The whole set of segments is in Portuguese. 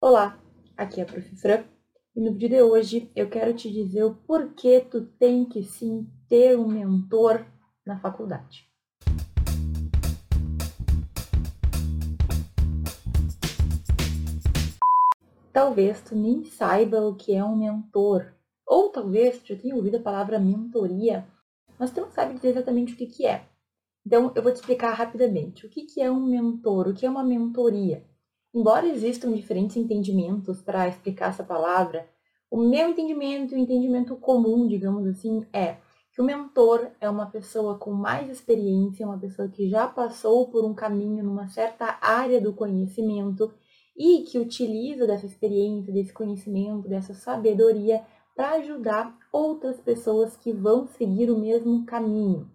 Olá, aqui é a Prof. Fran e no vídeo de hoje eu quero te dizer o porquê tu tem que sim ter um mentor na faculdade. Talvez tu nem saiba o que é um mentor, ou talvez tu já tenha ouvido a palavra mentoria, mas tu não sabe dizer exatamente o que, que é. Então eu vou te explicar rapidamente o que, que é um mentor, o que é uma mentoria. Embora existam diferentes entendimentos para explicar essa palavra, o meu entendimento, o entendimento comum, digamos assim, é que o mentor é uma pessoa com mais experiência, uma pessoa que já passou por um caminho numa certa área do conhecimento e que utiliza dessa experiência, desse conhecimento, dessa sabedoria para ajudar outras pessoas que vão seguir o mesmo caminho.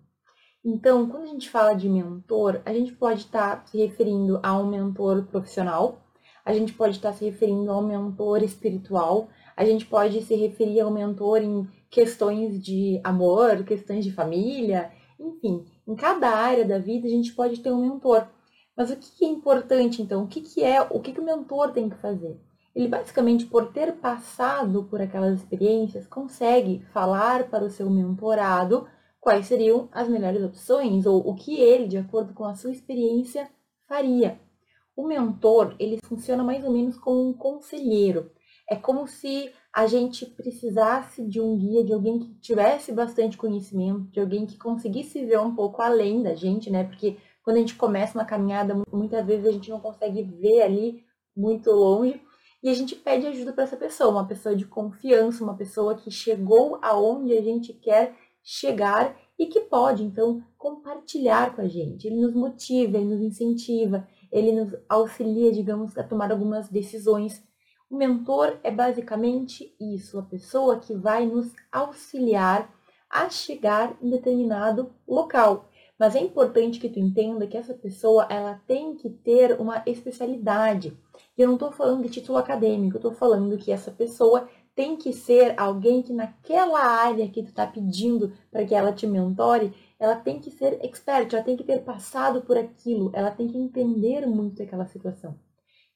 Então, quando a gente fala de mentor, a gente pode estar tá se referindo a um mentor profissional, a gente pode estar tá se referindo a um mentor espiritual, a gente pode se referir ao mentor em questões de amor, questões de família, enfim, em cada área da vida a gente pode ter um mentor. Mas o que é importante então? O que é, o que o mentor tem que fazer? Ele basicamente, por ter passado por aquelas experiências, consegue falar para o seu mentorado quais seriam as melhores opções ou o que ele, de acordo com a sua experiência, faria. O mentor, ele funciona mais ou menos como um conselheiro. É como se a gente precisasse de um guia, de alguém que tivesse bastante conhecimento, de alguém que conseguisse ver um pouco além da gente, né? Porque quando a gente começa uma caminhada, muitas vezes a gente não consegue ver ali muito longe e a gente pede ajuda para essa pessoa, uma pessoa de confiança, uma pessoa que chegou aonde a gente quer chegar e que pode, então, compartilhar com a gente. Ele nos motiva, ele nos incentiva, ele nos auxilia, digamos, a tomar algumas decisões. O mentor é basicamente isso, a pessoa que vai nos auxiliar a chegar em determinado local. Mas é importante que tu entenda que essa pessoa ela tem que ter uma especialidade. E eu não estou falando de título acadêmico, eu estou falando que essa pessoa tem que ser alguém que naquela área que tu está pedindo para que ela te mentore, ela tem que ser expert, ela tem que ter passado por aquilo, ela tem que entender muito aquela situação.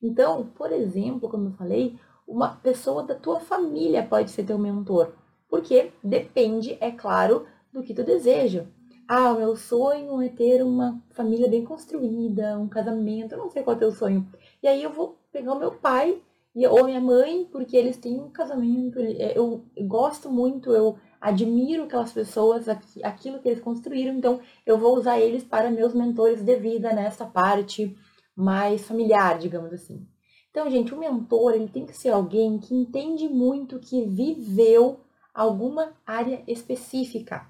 Então, por exemplo, como eu falei, uma pessoa da tua família pode ser teu mentor, porque depende, é claro, do que tu deseja. Ah, o meu sonho é ter uma família bem construída, um casamento, eu não sei qual é o teu sonho. E aí eu vou pegar o meu pai e, ou minha mãe, porque eles têm um casamento, é, eu gosto muito, eu admiro aquelas pessoas, aquilo que eles construíram, então eu vou usar eles para meus mentores de vida nessa parte mais familiar, digamos assim. Então, gente, o mentor, ele tem que ser alguém que entende muito, que viveu alguma área específica.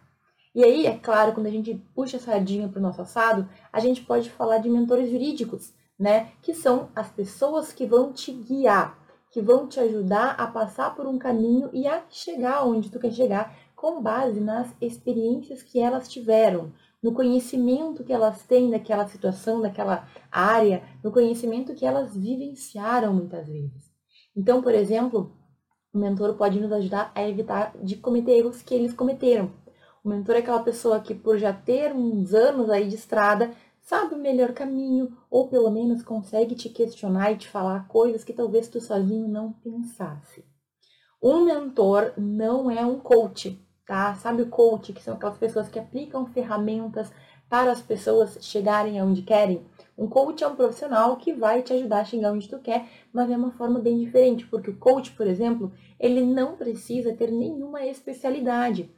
E aí, é claro, quando a gente puxa a sardinha para o nosso assado, a gente pode falar de mentores jurídicos, né? Que são as pessoas que vão te guiar, que vão te ajudar a passar por um caminho e a chegar onde tu quer chegar com base nas experiências que elas tiveram, no conhecimento que elas têm daquela situação, daquela área, no conhecimento que elas vivenciaram muitas vezes. Então, por exemplo, o mentor pode nos ajudar a evitar de cometer erros que eles cometeram. O mentor é aquela pessoa que, por já ter uns anos aí de estrada, sabe o melhor caminho, ou pelo menos consegue te questionar e te falar coisas que talvez tu sozinho não pensasse. Um mentor não é um coach, tá? Sabe o coach, que são aquelas pessoas que aplicam ferramentas para as pessoas chegarem aonde querem? Um coach é um profissional que vai te ajudar a chegar onde tu quer, mas é uma forma bem diferente, porque o coach, por exemplo, ele não precisa ter nenhuma especialidade.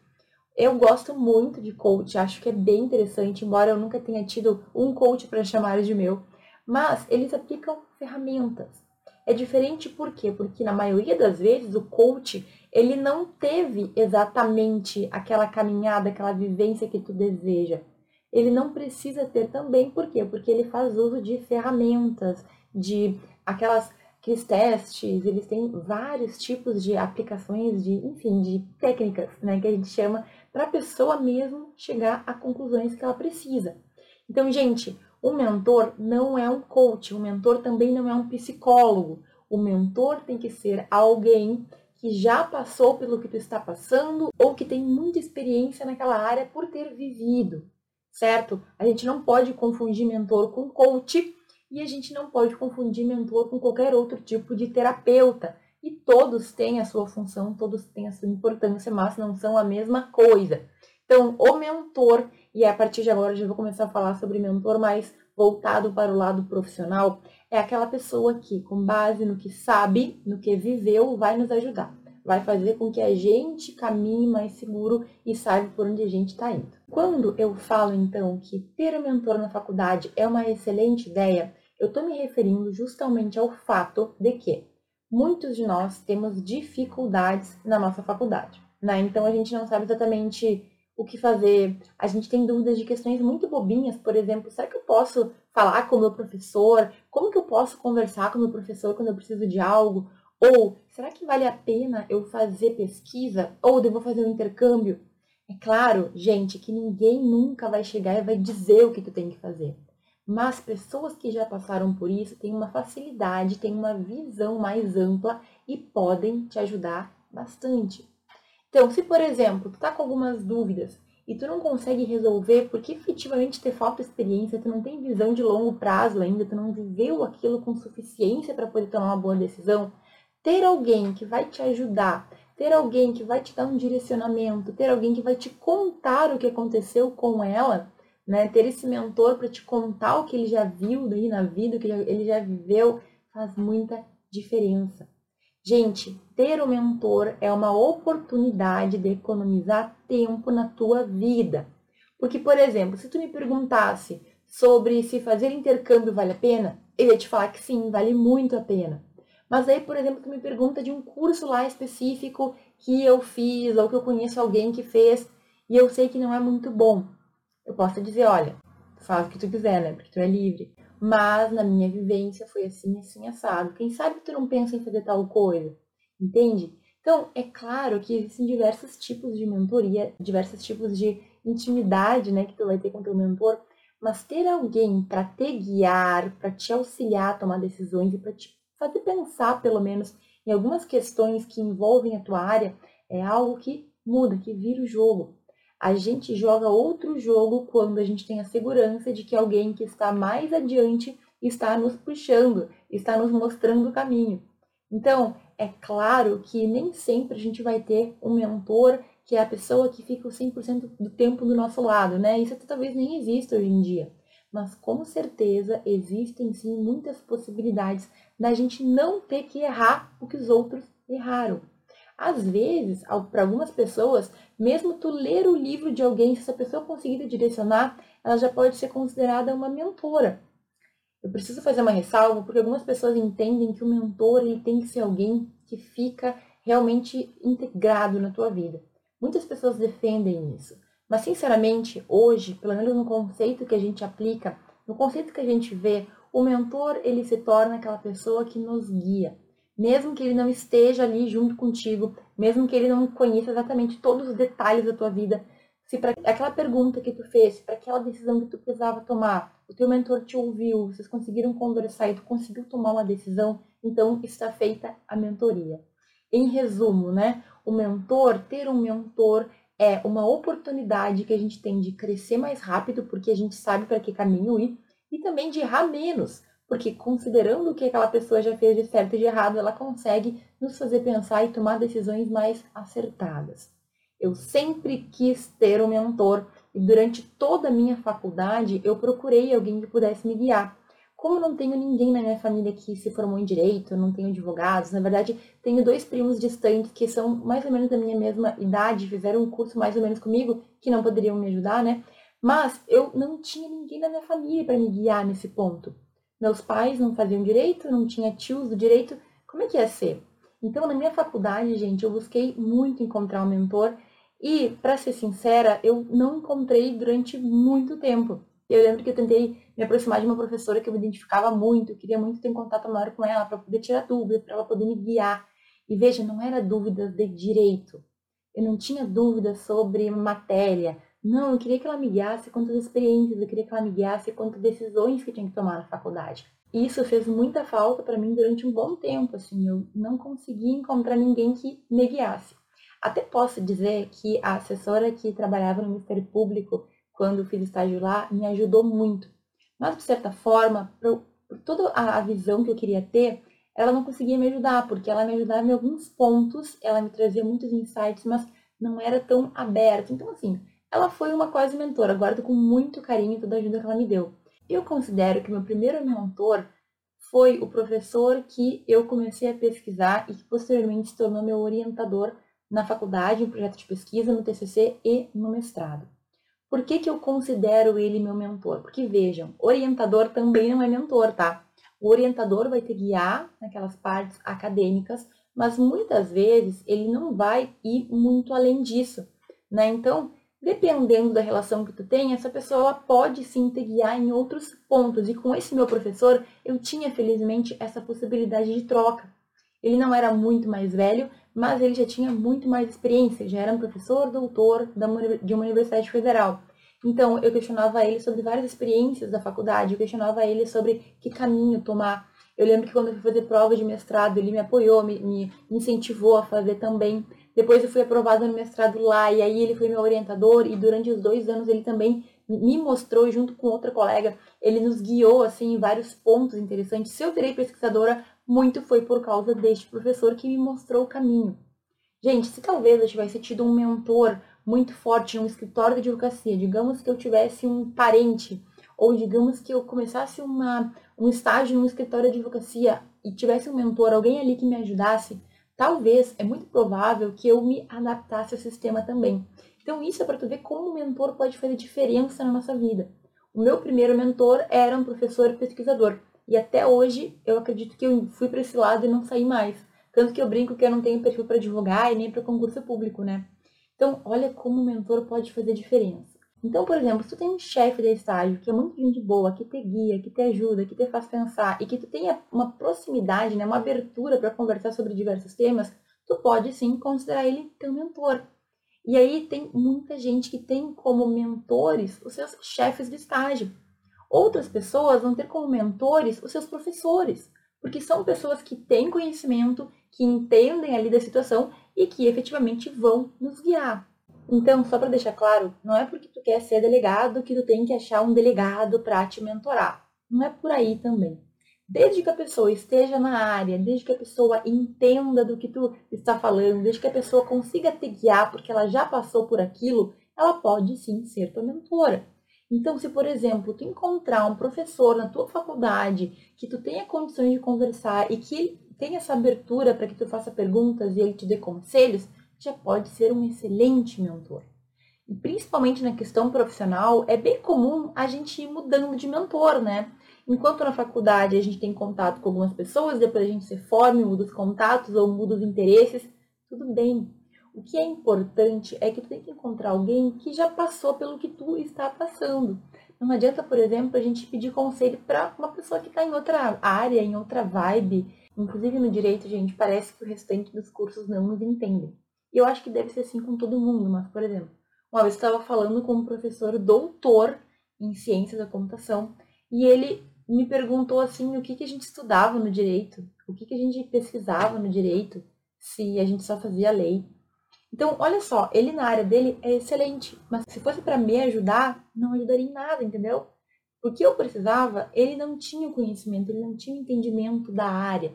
Eu gosto muito de coach, acho que é bem interessante, embora eu nunca tenha tido um coach para chamar de meu, mas eles aplicam ferramentas. É diferente por quê? Porque na maioria das vezes o coach, ele não teve exatamente aquela caminhada, aquela vivência que tu deseja. Ele não precisa ter também, por quê? Porque ele faz uso de ferramentas, de aquelas aqueles testes, eles têm vários tipos de aplicações de, enfim, de técnicas, né, que a gente chama para a pessoa mesmo chegar a conclusões que ela precisa. Então, gente, o mentor não é um coach, o mentor também não é um psicólogo. O mentor tem que ser alguém que já passou pelo que tu está passando ou que tem muita experiência naquela área por ter vivido, certo? A gente não pode confundir mentor com coach E a gente não pode confundir mentor com qualquer outro tipo de terapeuta. E todos têm a sua função, todos têm a sua importância, mas não são a mesma coisa. Então, o mentor, e a partir de agora eu já vou começar a falar sobre mentor mais voltado para o lado profissional, é aquela pessoa que, com base no que sabe, no que viveu, vai nos ajudar. Vai fazer com que a gente caminhe mais seguro e saiba por onde a gente está indo. Quando eu falo, então, que ter um mentor na faculdade é uma excelente ideia, eu estou me referindo justamente ao fato de que muitos de nós temos dificuldades na nossa faculdade. Né? Então, a gente não sabe exatamente o que fazer. A gente tem dúvidas de questões muito bobinhas, por exemplo, será que eu posso falar com o meu professor? Como que eu posso conversar com o meu professor quando eu preciso de algo? Ou será que vale a pena eu fazer pesquisa? Ou devo fazer um intercâmbio? É claro, gente, que ninguém nunca vai chegar e vai dizer o que tu tem que fazer. Mas pessoas que já passaram por isso têm uma facilidade, têm uma visão mais ampla e podem te ajudar bastante. Então, se por exemplo, tu tá com algumas dúvidas e tu não consegue resolver porque efetivamente te falta experiência, tu não tem visão de longo prazo ainda, tu não viveu aquilo com suficiência para poder tomar uma boa decisão, ter alguém que vai te ajudar, ter alguém que vai te dar um direcionamento, ter alguém que vai te contar o que aconteceu com ela, né? Ter esse mentor para te contar o que ele já viu daí na vida, o que ele já viveu, faz muita diferença. Gente, ter um mentor é uma oportunidade de economizar tempo na tua vida. Porque, por exemplo, se tu me perguntasse sobre se fazer intercâmbio vale a pena, eu ia te falar que sim, vale muito a pena. Mas aí, por exemplo, tu me pergunta de um curso lá específico que eu fiz ou que eu conheço alguém que fez e eu sei que não é muito bom. Eu posso dizer, olha, faz o que tu quiser, né? Porque tu é livre mas na minha vivência foi assim, assim, assado. Quem sabe tu não pensa em fazer tal coisa, entende? Então, é claro que existem diversos tipos de mentoria, diversos tipos de intimidade, né, que tu vai ter com teu mentor, mas ter alguém para te guiar, para te auxiliar a tomar decisões e para te fazer pensar, pelo menos, em algumas questões que envolvem a tua área, é algo que muda, que vira o jogo a gente joga outro jogo quando a gente tem a segurança de que alguém que está mais adiante está nos puxando, está nos mostrando o caminho. Então, é claro que nem sempre a gente vai ter um mentor que é a pessoa que fica o 100% do tempo do nosso lado, né? Isso talvez nem exista hoje em dia. Mas com certeza existem sim muitas possibilidades da gente não ter que errar o que os outros erraram. Às vezes, para algumas pessoas, mesmo tu ler o livro de alguém, se essa pessoa conseguir direcionar, ela já pode ser considerada uma mentora. Eu preciso fazer uma ressalva, porque algumas pessoas entendem que o mentor ele tem que ser alguém que fica realmente integrado na tua vida. Muitas pessoas defendem isso. Mas, sinceramente, hoje, pelo menos no conceito que a gente aplica, no conceito que a gente vê, o mentor ele se torna aquela pessoa que nos guia mesmo que ele não esteja ali junto contigo, mesmo que ele não conheça exatamente todos os detalhes da tua vida, se para aquela pergunta que tu fez, para aquela decisão que tu precisava tomar, o teu mentor te ouviu, vocês conseguiram conversar e tu conseguiu tomar uma decisão, então está feita a mentoria. Em resumo, né, o mentor, ter um mentor é uma oportunidade que a gente tem de crescer mais rápido, porque a gente sabe para que caminho ir, e também de errar menos, porque considerando o que aquela pessoa já fez de certo e de errado, ela consegue nos fazer pensar e tomar decisões mais acertadas. Eu sempre quis ter um mentor e durante toda a minha faculdade eu procurei alguém que pudesse me guiar. Como não tenho ninguém na minha família que se formou em direito, não tenho advogados, na verdade tenho dois primos distantes que são mais ou menos da minha mesma idade, fizeram um curso mais ou menos comigo, que não poderiam me ajudar, né? Mas eu não tinha ninguém na minha família para me guiar nesse ponto. Meus pais não faziam direito, não tinha tios do direito. Como é que ia ser? Então, na minha faculdade, gente, eu busquei muito encontrar um mentor e, para ser sincera, eu não encontrei durante muito tempo. Eu lembro que eu tentei me aproximar de uma professora que eu me identificava muito, eu queria muito ter contato maior com ela para poder tirar dúvidas, para ela poder me guiar. E veja, não era dúvidas de direito. Eu não tinha dúvidas sobre matéria, não, eu queria que ela me guiasse quanto experiências, eu queria que ela me guiasse quanto decisões que tinha que tomar na faculdade. Isso fez muita falta para mim durante um bom tempo, assim, eu não consegui encontrar ninguém que me guiasse. Até posso dizer que a assessora que trabalhava no Ministério Público, quando eu fiz estágio lá, me ajudou muito. Mas, de certa forma, Por toda a visão que eu queria ter, ela não conseguia me ajudar, porque ela me ajudava em alguns pontos, ela me trazia muitos insights, mas não era tão aberta. Então, assim, ela foi uma quase mentora, guardo com muito carinho toda a ajuda que ela me deu. Eu considero que meu primeiro mentor foi o professor que eu comecei a pesquisar e que posteriormente se tornou meu orientador na faculdade, em projeto de pesquisa, no TCC e no mestrado. Por que, que eu considero ele meu mentor? Porque vejam, orientador também não é mentor, tá? O orientador vai te guiar naquelas partes acadêmicas, mas muitas vezes ele não vai ir muito além disso, né? Então, dependendo da relação que tu tem, essa pessoa pode sim te guiar em outros pontos. E com esse meu professor, eu tinha felizmente essa possibilidade de troca. Ele não era muito mais velho, mas ele já tinha muito mais experiência, já era um professor, doutor de uma universidade federal. Então, eu questionava ele sobre várias experiências da faculdade, eu questionava ele sobre que caminho tomar. Eu lembro que quando eu fui fazer prova de mestrado, ele me apoiou, me, me incentivou a fazer também. Depois eu fui aprovada no mestrado lá, e aí ele foi meu orientador, e durante os dois anos ele também me mostrou, junto com outra colega, ele nos guiou, assim, em vários pontos interessantes. Se eu virei pesquisadora, muito foi por causa deste professor que me mostrou o caminho. Gente, se talvez eu tivesse tido um mentor muito forte em um escritório de advocacia, digamos que eu tivesse um parente, ou digamos que eu começasse uma, um estágio em um escritório de advocacia e tivesse um mentor, alguém ali que me ajudasse, talvez, é muito provável que eu me adaptasse ao sistema também. Então isso é para tu ver como o mentor pode fazer diferença na nossa vida. O meu primeiro mentor era um professor pesquisador. E até hoje eu acredito que eu fui para esse lado e não saí mais. Tanto que eu brinco que eu não tenho perfil para advogar e nem para concurso público, né? Então, olha como o mentor pode fazer diferença. Então, por exemplo, se tu tem um chefe de estágio que é muito gente boa, que te guia, que te ajuda, que te faz pensar e que tu tenha uma proximidade, né, uma abertura para conversar sobre diversos temas, tu pode sim considerar ele teu mentor. E aí tem muita gente que tem como mentores os seus chefes de estágio. Outras pessoas vão ter como mentores os seus professores, porque são pessoas que têm conhecimento, que entendem ali da situação e que efetivamente vão nos guiar. Então, só para deixar claro, não é porque tu quer ser delegado que tu tem que achar um delegado para te mentorar. Não é por aí também. Desde que a pessoa esteja na área, desde que a pessoa entenda do que tu está falando, desde que a pessoa consiga te guiar porque ela já passou por aquilo, ela pode sim ser tua mentora. Então, se por exemplo, tu encontrar um professor na tua faculdade que tu tenha condições de conversar e que tenha essa abertura para que tu faça perguntas e ele te dê conselhos, já pode ser um excelente mentor. E principalmente na questão profissional, é bem comum a gente ir mudando de mentor, né? Enquanto na faculdade a gente tem contato com algumas pessoas, depois a gente se forma, muda os contatos ou muda os interesses, tudo bem. O que é importante é que tu tem que encontrar alguém que já passou pelo que tu está passando. Não adianta, por exemplo, a gente pedir conselho para uma pessoa que está em outra área, em outra vibe. Inclusive no direito, gente, parece que o restante dos cursos não nos entendem. E eu acho que deve ser assim com todo mundo, mas, por exemplo, uma vez eu estava falando com um professor doutor em ciência da computação e ele me perguntou assim o que, que a gente estudava no direito, o que, que a gente pesquisava no direito, se a gente só fazia lei. Então, olha só, ele na área dele é excelente, mas se fosse para me ajudar, não ajudaria em nada, entendeu? Porque eu precisava, ele não tinha conhecimento, ele não tinha entendimento da área.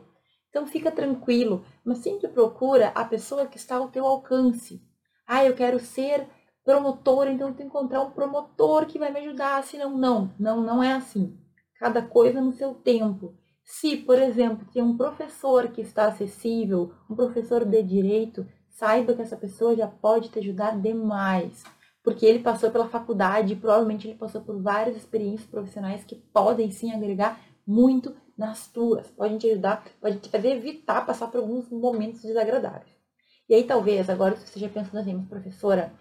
Então fica tranquilo, mas sempre procura a pessoa que está ao teu alcance. Ah, eu quero ser promotor, então eu tenho que encontrar um promotor que vai me ajudar, senão não, não, não é assim. Cada coisa no seu tempo. Se, por exemplo, tem um professor que está acessível, um professor de direito, saiba que essa pessoa já pode te ajudar demais. Porque ele passou pela faculdade provavelmente ele passou por várias experiências profissionais que podem sim agregar muito nas tuas. Podem te ajudar, pode te fazer evitar passar por alguns momentos desagradáveis. E aí talvez agora você esteja pensando assim, mas professora,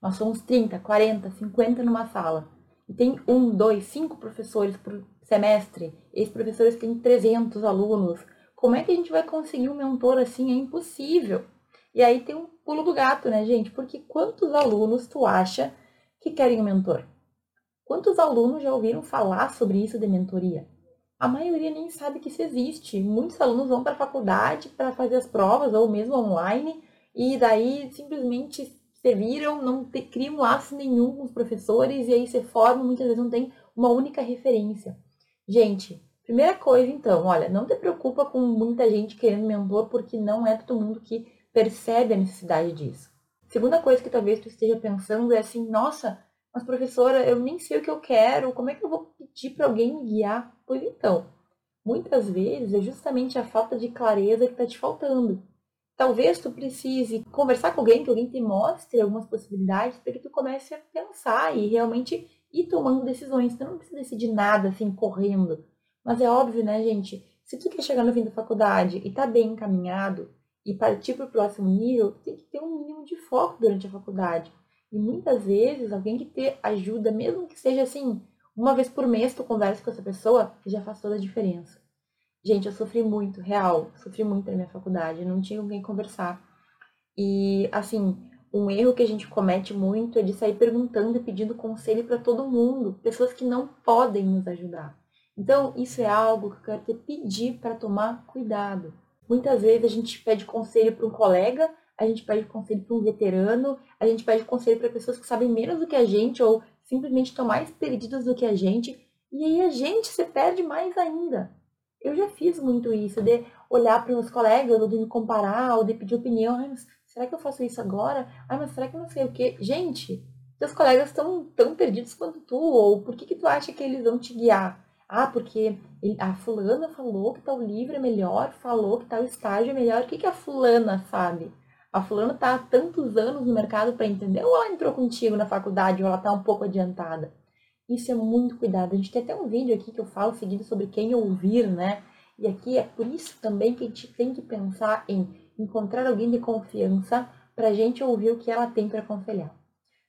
nós somos 30, 40, 50 numa sala. E tem um, dois, cinco professores por semestre. Esses professores têm 300 alunos. Como é que a gente vai conseguir um mentor assim? É impossível. E aí tem um pulo do gato, né, gente? Porque quantos alunos tu acha que querem um mentor? Quantos alunos já ouviram falar sobre isso de mentoria? A maioria nem sabe que isso existe. Muitos alunos vão para a faculdade para fazer as provas ou mesmo online e daí simplesmente se viram, não te, criam laço nenhum com os professores e aí se formam, muitas vezes não tem uma única referência. Gente, Primeira coisa, então, olha, não te preocupa com muita gente querendo mentor, porque não é todo mundo que percebe a necessidade disso. Segunda coisa que talvez tu esteja pensando é assim, nossa, mas professora, eu nem sei o que eu quero, como é que eu vou pedir para alguém me guiar? Pois então, muitas vezes é justamente a falta de clareza que está te faltando. Talvez tu precise conversar com alguém, que alguém te mostre algumas possibilidades para que tu comece a pensar e realmente ir tomando decisões. Tu não precisa decidir nada assim correndo. Mas é óbvio, né, gente? Se tu quer chegar no fim da faculdade e tá bem encaminhado, e partir para o próximo nível, tem que ter um mínimo de foco durante a faculdade. E muitas vezes alguém que ter ajuda, mesmo que seja assim, uma vez por mês tu conversa com essa pessoa, já faz toda a diferença. Gente, eu sofri muito, real, sofri muito na minha faculdade, não tinha com quem conversar. E assim, um erro que a gente comete muito é de sair perguntando e pedindo conselho para todo mundo, pessoas que não podem nos ajudar. Então, isso é algo que eu quero te pedir para tomar cuidado. Muitas vezes a gente pede conselho para um colega, a gente pede conselho para um veterano, a gente pede conselho para pessoas que sabem menos do que a gente ou simplesmente estão mais perdidas do que a gente, e aí a gente se perde mais ainda. Eu já fiz muito isso, de olhar para os colegas, ou de me comparar, ou de pedir opinião. Ai, mas será que eu faço isso agora? Ai, mas será que não sei o quê? Gente, teus colegas estão tão perdidos quanto tu, ou por que, que tu acha que eles vão te guiar? Ah, porque a fulana falou que tal livro é melhor, falou que tal estágio é melhor. O que, que a fulana sabe? A fulana está há tantos anos no mercado para entender, ou ela entrou contigo na faculdade, ou ela está um pouco adiantada. Isso é muito cuidado. A gente tem até um vídeo aqui que eu falo seguido sobre quem ouvir, né? E aqui é por isso também que a gente tem que pensar em encontrar alguém de confiança para a gente ouvir o que ela tem para aconselhar.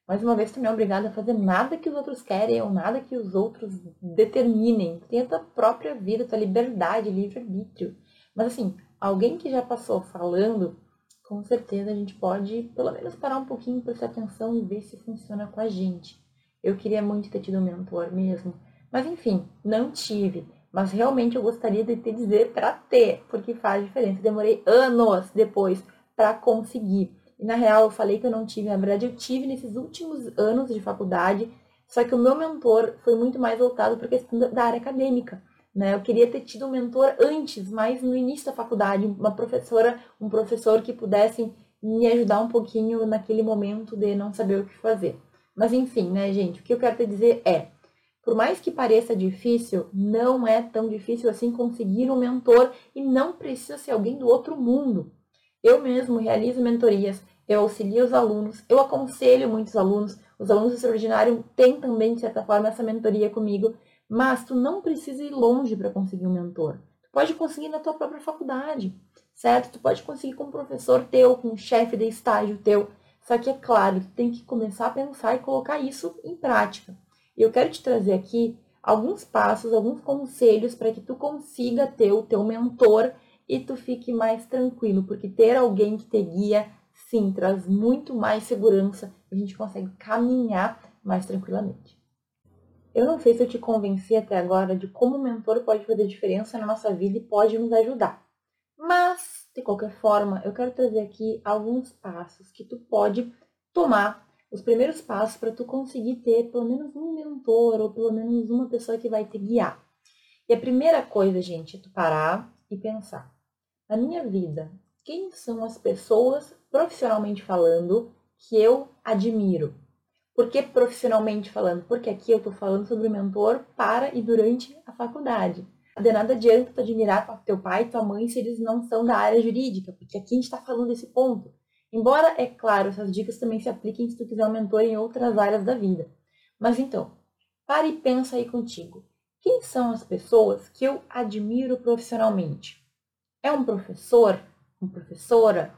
Mais uma vez, tu não é obrigado a fazer nada que os outros querem ou nada que os outros determinem. Tu tem a tua própria vida, tua liberdade, livre-arbítrio. Mas assim, alguém que já passou falando, com certeza a gente pode pelo menos parar um pouquinho, prestar atenção e ver se funciona com a gente. Eu queria muito ter tido um mentor mesmo. Mas enfim, não tive. Mas realmente eu gostaria de te dizer para ter, porque faz diferença. Demorei anos depois para conseguir. E na real eu falei que eu não tive, na verdade eu tive nesses últimos anos de faculdade, só que o meu mentor foi muito mais voltado para a questão da área acadêmica. Né? Eu queria ter tido um mentor antes, mas no início da faculdade, uma professora, um professor que pudesse me ajudar um pouquinho naquele momento de não saber o que fazer. Mas enfim, né, gente, o que eu quero te dizer é, por mais que pareça difícil, não é tão difícil assim conseguir um mentor e não precisa ser alguém do outro mundo. Eu mesmo realizo mentorias, eu auxilio os alunos, eu aconselho muitos alunos, os alunos do extraordinário têm também, de certa forma, essa mentoria comigo, mas tu não precisa ir longe para conseguir um mentor. Tu pode conseguir na tua própria faculdade, certo? Tu pode conseguir com um professor teu, com um chefe de estágio teu. Só que é claro, tu tem que começar a pensar e colocar isso em prática. E eu quero te trazer aqui alguns passos, alguns conselhos para que tu consiga ter o teu mentor e tu fique mais tranquilo, porque ter alguém que te guia, sim, traz muito mais segurança e a gente consegue caminhar mais tranquilamente. Eu não sei se eu te convenci até agora de como o mentor pode fazer diferença na nossa vida e pode nos ajudar. Mas, de qualquer forma, eu quero trazer aqui alguns passos que tu pode tomar, os primeiros passos para tu conseguir ter pelo menos um mentor ou pelo menos uma pessoa que vai te guiar. E a primeira coisa, gente, é tu parar e pensar na minha vida, quem são as pessoas, profissionalmente falando, que eu admiro? Por que profissionalmente falando? Porque aqui eu estou falando sobre o mentor para e durante a faculdade. De nada adianta tu admirar teu pai e tua mãe se eles não são da área jurídica, porque aqui a gente está falando desse ponto. Embora, é claro, essas dicas também se apliquem se tu quiser um mentor em outras áreas da vida. Mas então, pare e pensa aí contigo. Quem são as pessoas que eu admiro profissionalmente? É um professor? Uma professora?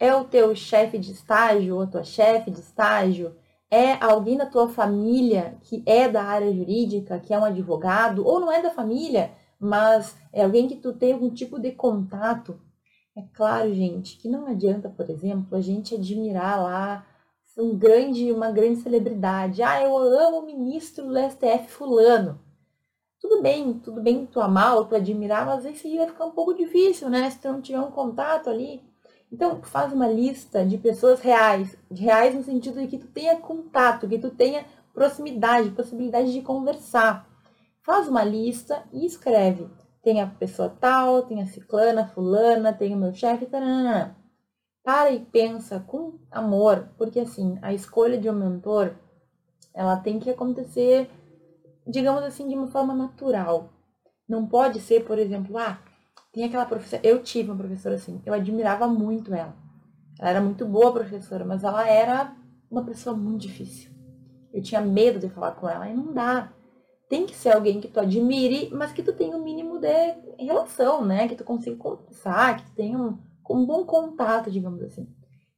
É o teu chefe de estágio ou a tua chefe de estágio? É alguém da tua família que é da área jurídica, que é um advogado? Ou não é da família, mas é alguém que tu tem algum tipo de contato? É claro, gente, que não adianta, por exemplo, a gente admirar lá um grande, uma grande celebridade. Ah, eu amo o ministro do STF fulano. Tudo bem, tudo bem tu amar ou tu admirar, mas esse aí vai ficar um pouco difícil, né? Se tu não tiver um contato ali. Então, faz uma lista de pessoas reais, reais no sentido de que tu tenha contato, que tu tenha proximidade, possibilidade de conversar. Faz uma lista e escreve tem a pessoa tal, tem a ciclana, fulana, tem o meu chefe, taranã. Para e pensa com amor, porque assim, a escolha de um mentor, ela tem que acontecer, digamos assim, de uma forma natural. Não pode ser, por exemplo, ah, tem aquela professora, eu tive uma professora assim, eu admirava muito ela. Ela era muito boa professora, mas ela era uma pessoa muito difícil. Eu tinha medo de falar com ela e não dá tem que ser alguém que tu admire, mas que tu tenha um mínimo de relação, né? Que tu consiga conversar, que tu tenha um, um bom contato, digamos assim.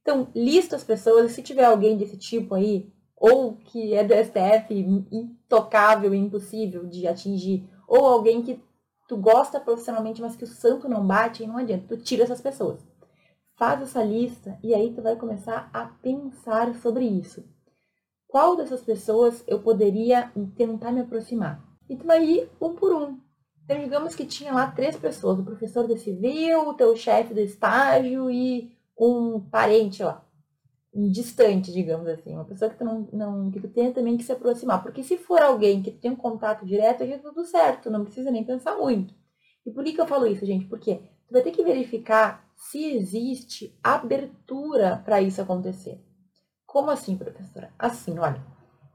Então, lista as pessoas, se tiver alguém desse tipo aí, ou que é do STF intocável e impossível de atingir, ou alguém que tu gosta profissionalmente, mas que o santo não bate, não adianta, tu tira essas pessoas. Faz essa lista e aí tu vai começar a pensar sobre isso qual dessas pessoas eu poderia tentar me aproximar. E tu vai ir um por um. Então, digamos que tinha lá três pessoas, o professor de civil, o teu chefe do estágio e um parente lá, distante, digamos assim, uma pessoa que tu não, não que tu tenha também que se aproximar, porque se for alguém que tu tem um contato direto, já é tudo certo, não precisa nem pensar muito. E por que, que eu falo isso, gente? Porque tu vai ter que verificar se existe abertura para isso acontecer. Como assim, professora? Assim, olha.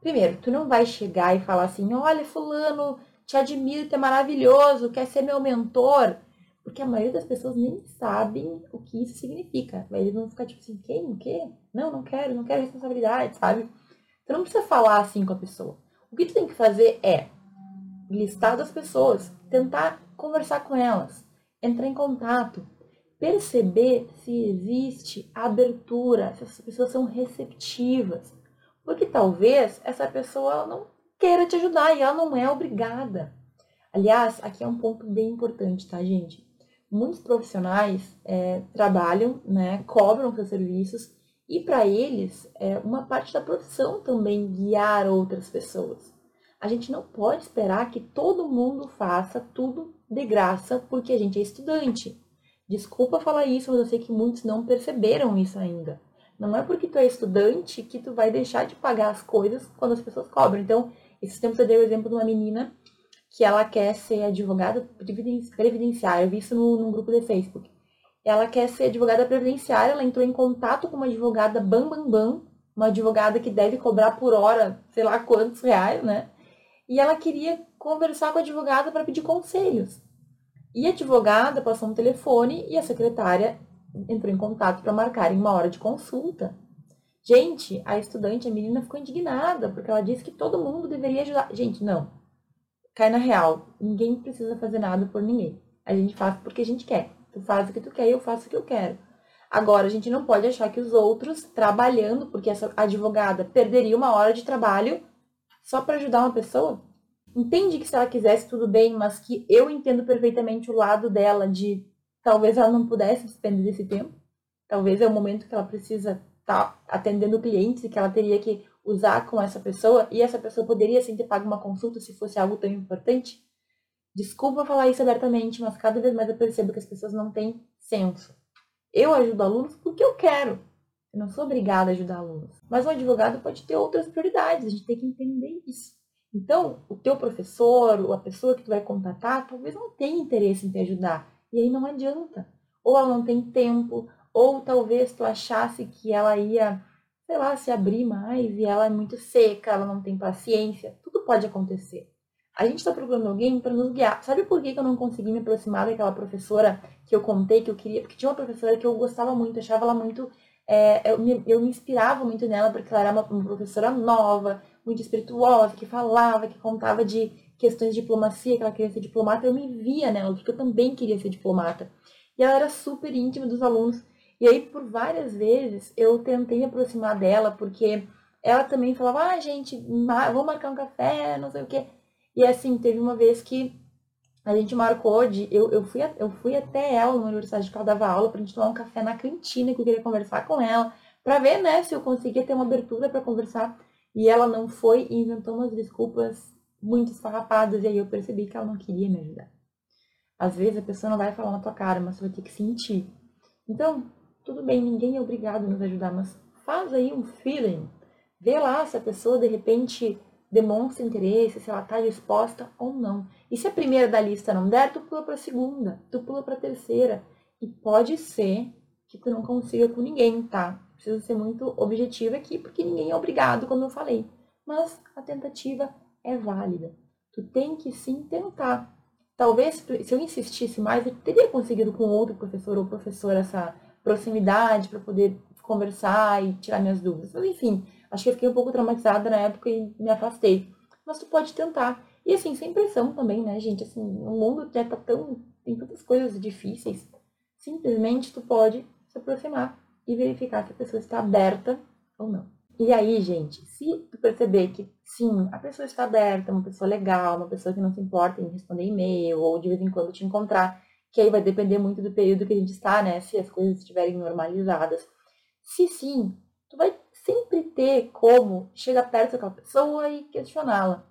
Primeiro, tu não vai chegar e falar assim, olha, fulano, te admiro, tu é maravilhoso, quer ser meu mentor. Porque a maioria das pessoas nem sabem o que isso significa. Eles vão ficar tipo assim, quem? O quê? Não, não quero, não quero responsabilidade, sabe? Tu não precisa falar assim com a pessoa. O que tu tem que fazer é listar das pessoas, tentar conversar com elas, entrar em contato, perceber se existe abertura, se as pessoas são receptivas. Porque talvez essa pessoa não queira te ajudar e ela não é obrigada. Aliás, aqui é um ponto bem importante, tá, gente? Muitos profissionais é, trabalham, né, cobram seus serviços e para eles é uma parte da profissão também guiar outras pessoas. A gente não pode esperar que todo mundo faça tudo de graça porque a gente é estudante. Desculpa falar isso, mas eu sei que muitos não perceberam isso ainda. Não é porque tu é estudante que tu vai deixar de pagar as coisas quando as pessoas cobram. Então, esses tempos eu dei o exemplo de uma menina que ela quer ser advogada previdenciária. Eu vi isso num grupo de Facebook. Ela quer ser advogada previdenciária, ela entrou em contato com uma advogada bam bam bam, uma advogada que deve cobrar por hora, sei lá quantos reais, né? E ela queria conversar com a advogada para pedir conselhos. E a advogada passou um telefone e a secretária entrou em contato para marcar uma hora de consulta. Gente, a estudante, a menina ficou indignada, porque ela disse que todo mundo deveria ajudar. Gente, não. Cai na real. Ninguém precisa fazer nada por ninguém. A gente faz porque a gente quer. Tu faz o que tu quer e eu faço o que eu quero. Agora, a gente não pode achar que os outros, trabalhando, porque essa advogada perderia uma hora de trabalho só para ajudar uma pessoa. Entende que se ela quisesse, tudo bem, mas que eu entendo perfeitamente o lado dela de talvez ela não pudesse despender desse tempo. Talvez é o momento que ela precisa estar tá atendendo clientes e que ela teria que usar com essa pessoa e essa pessoa poderia sim ter pago uma consulta se fosse algo tão importante. Desculpa falar isso abertamente, mas cada vez mais eu percebo que as pessoas não têm senso. Eu ajudo alunos porque eu quero. Eu não sou obrigada a ajudar alunos. Mas o advogado pode ter outras prioridades, a gente tem que entender isso. Então, o teu professor, ou a pessoa que tu vai contatar, talvez não tenha interesse em te ajudar. E aí não adianta. Ou ela não tem tempo, ou talvez tu achasse que ela ia, sei lá, se abrir mais e ela é muito seca, ela não tem paciência. Tudo pode acontecer. A gente está procurando alguém para nos guiar. Sabe por que, eu não consegui me aproximar daquela professora que eu contei que eu queria? Porque tinha uma professora que eu gostava muito, achava ela muito. É, eu, me, eu me inspirava muito nela, porque ela era uma, uma professora nova, muito espirituosa, que falava, que contava de questões de diplomacia, que ela queria ser diplomata, eu me via nela, porque eu também queria ser diplomata. E ela era super íntima dos alunos. E aí, por várias vezes, eu tentei aproximar dela, porque ela também falava, ah, gente, vou marcar um café, não sei o quê. E assim, teve uma vez que a gente marcou de. Eu, eu, fui, eu fui até ela na universidade que ela dava aula pra gente tomar um café na cantina, que eu queria conversar com ela, pra ver, né, se eu conseguia ter uma abertura para conversar. E ela não foi e inventou umas desculpas muito esfarrapadas. E aí eu percebi que ela não queria me ajudar. Às vezes a pessoa não vai falar na tua cara, mas você vai ter que sentir. Então, tudo bem, ninguém é obrigado a nos ajudar, mas faz aí um feeling. Vê lá se a pessoa de repente demonstra interesse, se ela está disposta ou não. E se a primeira da lista não der, tu pula para a segunda, tu pula para a terceira. E pode ser que tu não consiga com ninguém, tá? Preciso ser muito objetiva aqui, porque ninguém é obrigado, como eu falei. Mas a tentativa é válida. Tu tem que sim tentar. Talvez, se eu insistisse mais, eu teria conseguido com outro professor ou professora essa proximidade para poder conversar e tirar minhas dúvidas. Mas enfim, acho que eu fiquei um pouco traumatizada na época e me afastei. Mas tu pode tentar. E assim, sem pressão também, né, gente? Assim, o mundo já tá tão. tem tantas coisas difíceis. Simplesmente tu pode se aproximar e verificar se a pessoa está aberta ou não. E aí, gente, se tu perceber que sim, a pessoa está aberta, uma pessoa legal, uma pessoa que não se importa em responder e-mail ou de vez em quando te encontrar, que aí vai depender muito do período que a gente está, né? Se as coisas estiverem normalizadas. Se sim, tu vai sempre ter como chegar perto daquela pessoa e questioná-la.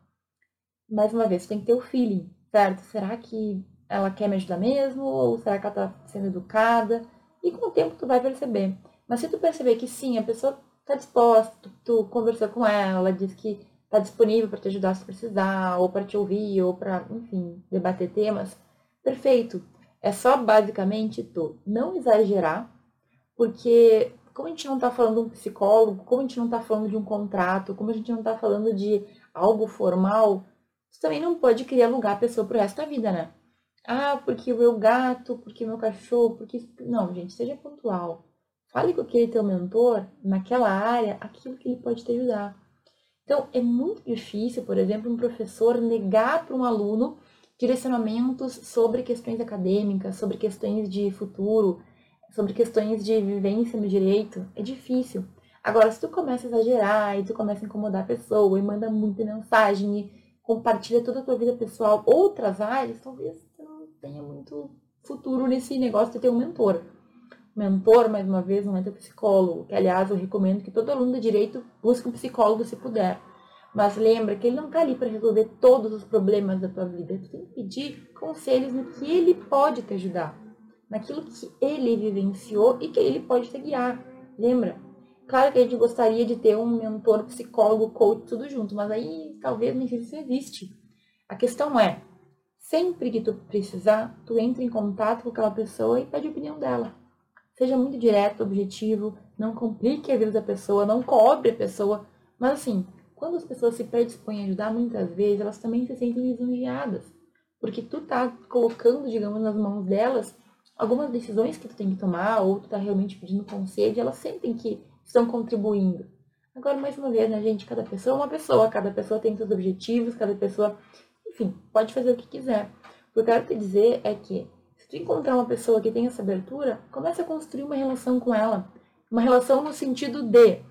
Mais uma vez, tem que ter o feeling, certo? Será que ela quer me ajudar mesmo? Ou será que ela está sendo educada? E com o tempo tu vai perceber. Mas se tu perceber que sim, a pessoa está disposta, tu, tu conversou com ela, ela disse que está disponível para te ajudar se precisar, ou para te ouvir, ou para, enfim, debater temas, perfeito. É só basicamente tu não exagerar, porque como a gente não está falando de um psicólogo, como a gente não está falando de um contrato, como a gente não está falando de algo formal, você também não pode querer alugar a pessoa pro resto da vida, né? Ah, porque o meu gato, porque o meu cachorro, porque. Não, gente, seja pontual. Fale com aquele teu mentor, naquela área, aquilo que ele pode te ajudar. Então, é muito difícil, por exemplo, um professor negar para um aluno direcionamentos sobre questões acadêmicas, sobre questões de futuro, sobre questões de vivência no direito. É difícil. Agora, se tu começa a exagerar e tu começa a incomodar a pessoa e manda muita mensagem e compartilha toda a tua vida pessoal, outras áreas, talvez você não tenha muito futuro nesse negócio de ter um mentor. Mentor, mais uma vez, não é teu psicólogo, que aliás eu recomendo que todo aluno de direito busque um psicólogo se puder. Mas lembra que ele não está ali para resolver todos os problemas da tua vida. Tu tem que pedir conselhos no que ele pode te ajudar, naquilo que ele vivenciou e que ele pode te guiar. Lembra? Claro que a gente gostaria de ter um mentor, psicólogo, coach, tudo junto, mas aí talvez nem sei se existe. A questão é, sempre que tu precisar, tu entra em contato com aquela pessoa e pede a opinião dela. Seja muito direto, objetivo, não complique a vida da pessoa, não cobre a pessoa, mas assim, quando as pessoas se predispõem a ajudar, muitas vezes elas também se sentem lisonjeadas. Porque tu tá colocando, digamos, nas mãos delas algumas decisões que tu tem que tomar, ou tu tá realmente pedindo conselho, e elas sentem que estão contribuindo. Agora, mais uma vez, né, gente? Cada pessoa é uma pessoa, cada pessoa tem seus objetivos, cada pessoa, enfim, pode fazer o que quiser. O que eu quero te dizer é que, se tu encontrar uma pessoa que tem essa abertura, comece a construir uma relação com ela. Uma relação no sentido de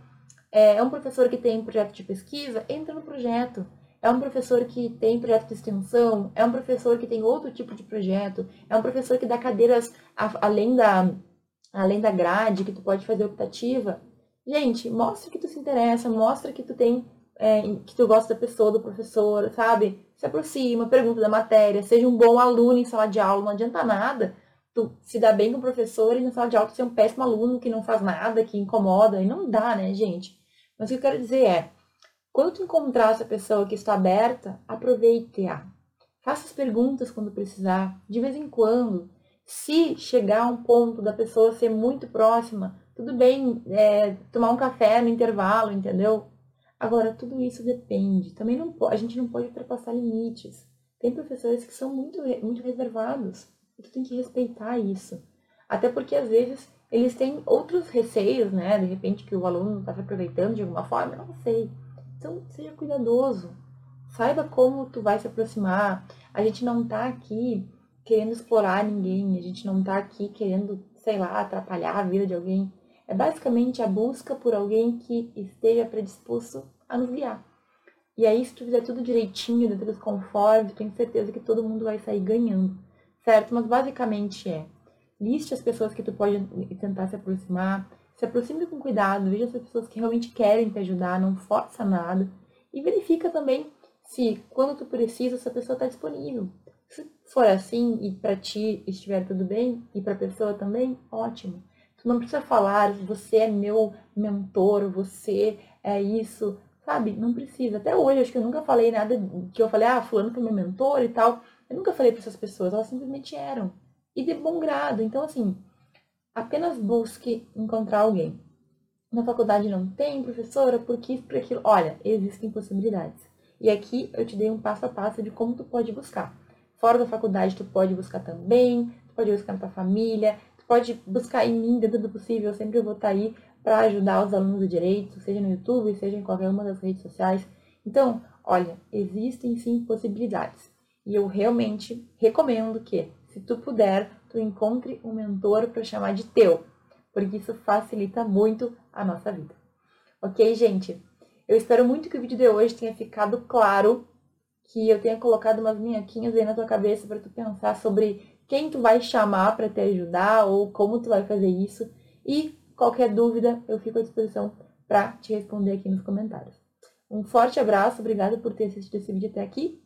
é, é um professor que tem projeto de pesquisa, entra no projeto. É um professor que tem projeto de extensão, é um professor que tem outro tipo de projeto, é um professor que dá cadeiras além da, além da grade, que tu pode fazer optativa. Gente, mostra que tu se interessa, mostra que tu tem, é, que tu gosta da pessoa, do professor, sabe? Se aproxima, pergunta da matéria, seja um bom aluno em sala de aula, não adianta nada tu se dá bem com o professor e na sala de aula tu ser um péssimo aluno que não faz nada, que incomoda, e não dá, né, gente? Mas o que eu quero dizer é, quando tu encontrar essa pessoa que está aberta, aproveite-a. Faça as perguntas quando precisar, de vez em quando. Se chegar a um ponto da pessoa ser muito próxima, tudo bem é, tomar um café no intervalo, entendeu? Agora, tudo isso depende. Também não a gente não pode ultrapassar limites. Tem professores que são muito, muito reservados. E tu tem que respeitar isso. Até porque, às vezes, eles têm outros receios, né? De repente que o aluno está se aproveitando de alguma forma, não sei. Então, seja cuidadoso. Saiba como tu vai se aproximar. A gente não está aqui querendo explorar ninguém, a gente não está aqui querendo, sei lá, atrapalhar a vida de alguém. É basicamente a busca por alguém que esteja predisposto a nos guiar. E aí, se tu fizer tudo direitinho, dentro dos conformes, tenho certeza que todo mundo vai sair ganhando, certo? Mas basicamente é Liste as pessoas que tu pode tentar se aproximar. Se aproxime com cuidado, veja as pessoas que realmente querem te ajudar, não força nada. E verifica também se, quando tu precisa, essa pessoa está disponível. Se for assim e para ti estiver tudo bem, e para a pessoa também, ótimo. Tu não precisa falar, você é meu mentor, você é isso. Sabe? Não precisa. Até hoje, acho que eu nunca falei nada que eu falei, ah, fulano foi meu mentor e tal. Eu nunca falei para essas pessoas, elas simplesmente eram. E de bom grado. Então, assim, apenas busque encontrar alguém. Na faculdade não tem professora, por que por aquilo. Olha, existem possibilidades. E aqui eu te dei um passo a passo de como tu pode buscar. Fora da faculdade, tu pode buscar também, tu pode buscar na tua família, tu pode buscar em mim dentro do possível. Eu sempre vou estar aí para ajudar os alunos de direito, seja no YouTube, seja em qualquer uma das redes sociais. Então, olha, existem sim possibilidades. E eu realmente recomendo que, se tu puder, tu encontre um mentor para chamar de teu, porque isso facilita muito a nossa vida. Ok, gente? Eu espero muito que o vídeo de hoje tenha ficado claro, que eu tenha colocado umas minhoquinhas aí na tua cabeça para tu pensar sobre quem tu vai chamar para te ajudar ou como tu vai fazer isso. E qualquer dúvida, eu fico à disposição para te responder aqui nos comentários. Um forte abraço, obrigada por ter assistido esse vídeo até aqui